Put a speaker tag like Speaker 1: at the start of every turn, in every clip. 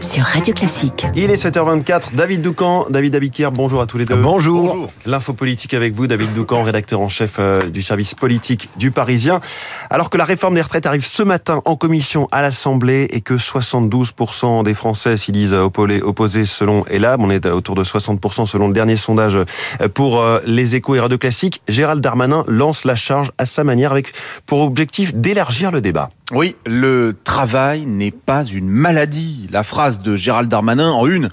Speaker 1: sur Radio Classique.
Speaker 2: Il est 7h24. David Doucan, David Abiquière, bonjour à tous les deux.
Speaker 3: Bonjour.
Speaker 2: L'info politique avec vous, David Doucan, rédacteur en chef euh, du service politique du Parisien. Alors que la réforme des retraites arrive ce matin en commission à l'Assemblée et que 72% des Français s'y disent opposés selon Elam, on est autour de 60% selon le dernier sondage euh, pour euh, les échos et Radio Classique, Gérald Darmanin lance la charge à sa manière avec pour objectif d'élargir le débat.
Speaker 3: Oui, le travail n'est pas une maladie. La phrase de Gérald Darmanin en une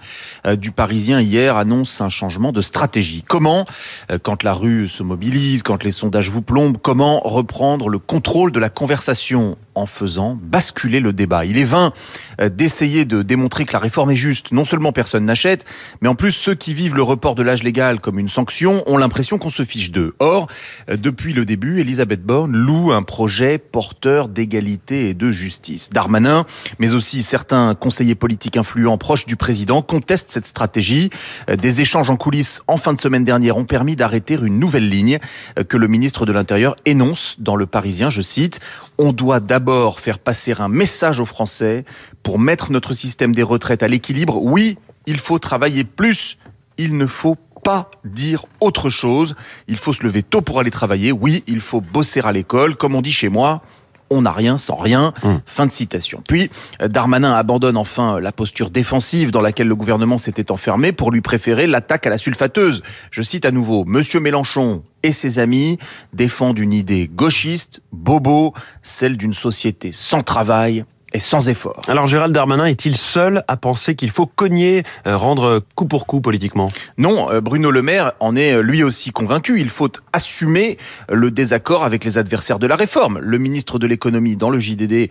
Speaker 3: euh, du Parisien hier annonce un changement de stratégie. Comment, euh, quand la rue se mobilise, quand les sondages vous plombent, comment reprendre le contrôle de la conversation en faisant basculer le débat? Il est vain d'essayer de démontrer que la réforme est juste. Non seulement personne n'achète, mais en plus ceux qui vivent le report de l'âge légal comme une sanction ont l'impression qu'on se fiche d'eux. Or, depuis le début, Elisabeth Borne loue un projet porteur d'égalité et de justice. Darmanin, mais aussi certains conseillers politiques influents proches du président contestent cette stratégie. Euh, des échanges en coulisses en fin de semaine dernière ont permis d'arrêter une nouvelle ligne euh, que le ministre de l'Intérieur énonce dans Le Parisien, je cite, On doit d'abord faire passer un message aux Français pour mettre notre système des retraites à l'équilibre. Oui, il faut travailler plus, il ne faut pas dire autre chose. Il faut se lever tôt pour aller travailler. Oui, il faut bosser à l'école. Comme on dit chez moi, on n'a rien sans rien. Hum. Fin de citation. Puis, euh, Darmanin abandonne enfin la posture défensive dans laquelle le gouvernement s'était enfermé pour lui préférer l'attaque à la sulfateuse. Je cite à nouveau, Monsieur Mélenchon et ses amis défendent une idée gauchiste, bobo, celle d'une société sans travail sans effort.
Speaker 2: Alors Gérald Darmanin est-il seul à penser qu'il faut cogner, euh, rendre coup pour coup politiquement?
Speaker 3: Non, euh, Bruno Le Maire en est euh, lui aussi convaincu. Il faut assumer le désaccord avec les adversaires de la réforme. Le ministre de l'économie dans le JDD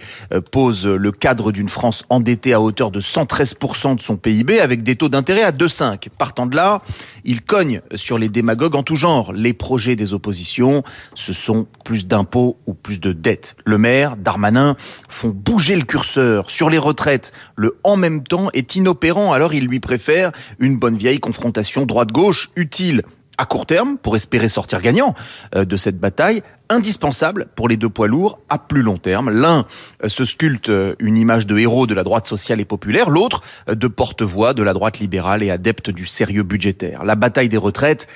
Speaker 3: pose le cadre d'une France endettée à hauteur de 113% de son PIB avec des taux d'intérêt à 2,5. Partant de là, il cogne sur les démagogues en tout genre. Les projets des oppositions, ce sont plus d'impôts ou plus de dettes. Le maire, Darmanin font bouger le sur les retraites. Le en même temps est inopérant, alors il lui préfère une bonne vieille confrontation droite-gauche utile à court terme pour espérer sortir gagnant euh, de cette bataille, indispensable pour les deux poids lourds à plus long terme. L'un euh, se sculpte euh, une image de héros de la droite sociale et populaire, l'autre de porte-voix de la droite libérale et adepte du sérieux budgétaire. La bataille des retraites,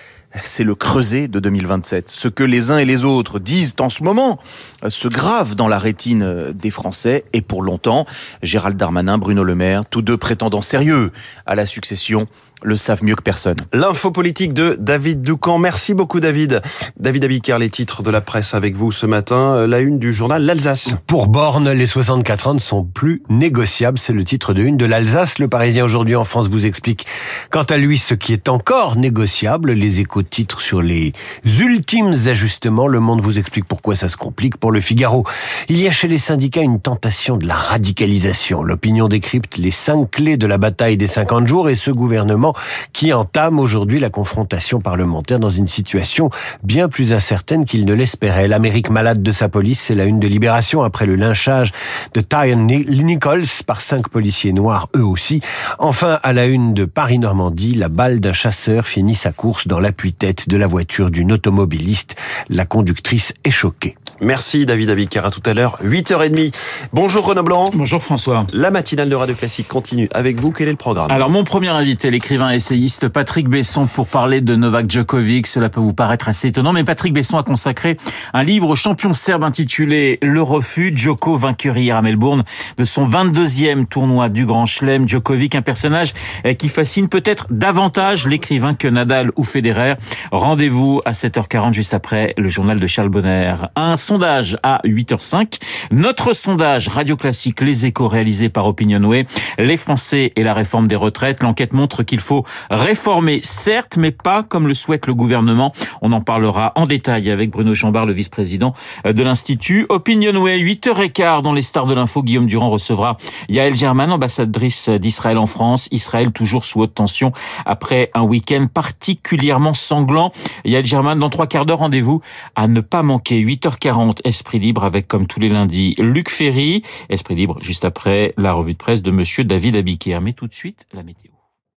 Speaker 3: c'est le creuset de 2027. Ce que les uns et les autres disent en ce moment se grave dans la rétine des Français et pour longtemps, Gérald Darmanin, Bruno Le Maire, tous deux prétendants sérieux à la succession le savent mieux que personne.
Speaker 2: L'info politique de David Doucan. Merci beaucoup David. David Abiker, les titres de la presse avec vous ce matin. Euh, la une du journal L'Alsace.
Speaker 4: Pour Borne, les 64 ans ne sont plus négociables. C'est le titre de une de l'Alsace. Le Parisien aujourd'hui en France vous explique quant à lui ce qui est encore négociable. Les échos de titres sur les ultimes ajustements. Le Monde vous explique pourquoi ça se complique. Pour le Figaro, il y a chez les syndicats une tentation de la radicalisation. L'opinion décrypte les cinq clés de la bataille des 50 jours et ce gouvernement qui entame aujourd'hui la confrontation parlementaire dans une situation bien plus incertaine qu'il ne l'espérait. L'Amérique malade de sa police, c'est la une de Libération après le lynchage de Tyrone Nichols par cinq policiers noirs eux aussi. Enfin, à la une de Paris-Normandie, la balle d'un chasseur finit sa course dans l'appui-tête de la voiture d'une automobiliste. La conductrice est choquée.
Speaker 2: Merci David Abiker, à tout à l'heure, 8h30. Bonjour Renaud Blanc.
Speaker 5: Bonjour François.
Speaker 2: La matinale de Radio Classique continue avec vous. Quel est le programme?
Speaker 5: Alors mon premier invité, l'écrivain essayiste Patrick Besson pour parler de Novak Djokovic. Cela peut vous paraître assez étonnant, mais Patrick Besson a consacré un livre au champion serbe intitulé Le refus. Djoko vainqueur hier à Melbourne de son 22e tournoi du Grand Chelem. Djokovic, un personnage eh, qui fascine peut-être davantage l'écrivain que Nadal ou Federer. Rendez-vous à 7h40 juste après le journal de Charles Bonner. Un sondage à 8h05. Notre sondage Radio Classique Les Échos réalisé par Opinionway. Les Français et la réforme des retraites. L'enquête montre qu'il faut réformer, certes, mais pas comme le souhaite le gouvernement. On en parlera en détail avec Bruno Chambard, le vice-président de l'Institut. Opinionway, 8h15 dans les stars de l'info. Guillaume Durand recevra Yael German, ambassadrice d'Israël en France. Israël toujours sous haute tension après un week-end particulièrement sanglant. Yael German, dans trois quarts d'heure, rendez-vous à ne pas manquer. 8h40 Esprit Libre avec, comme tous les lundis, Luc Ferry. Esprit Libre juste après la revue de presse de monsieur David Abiquière. Mais tout de suite, la météo.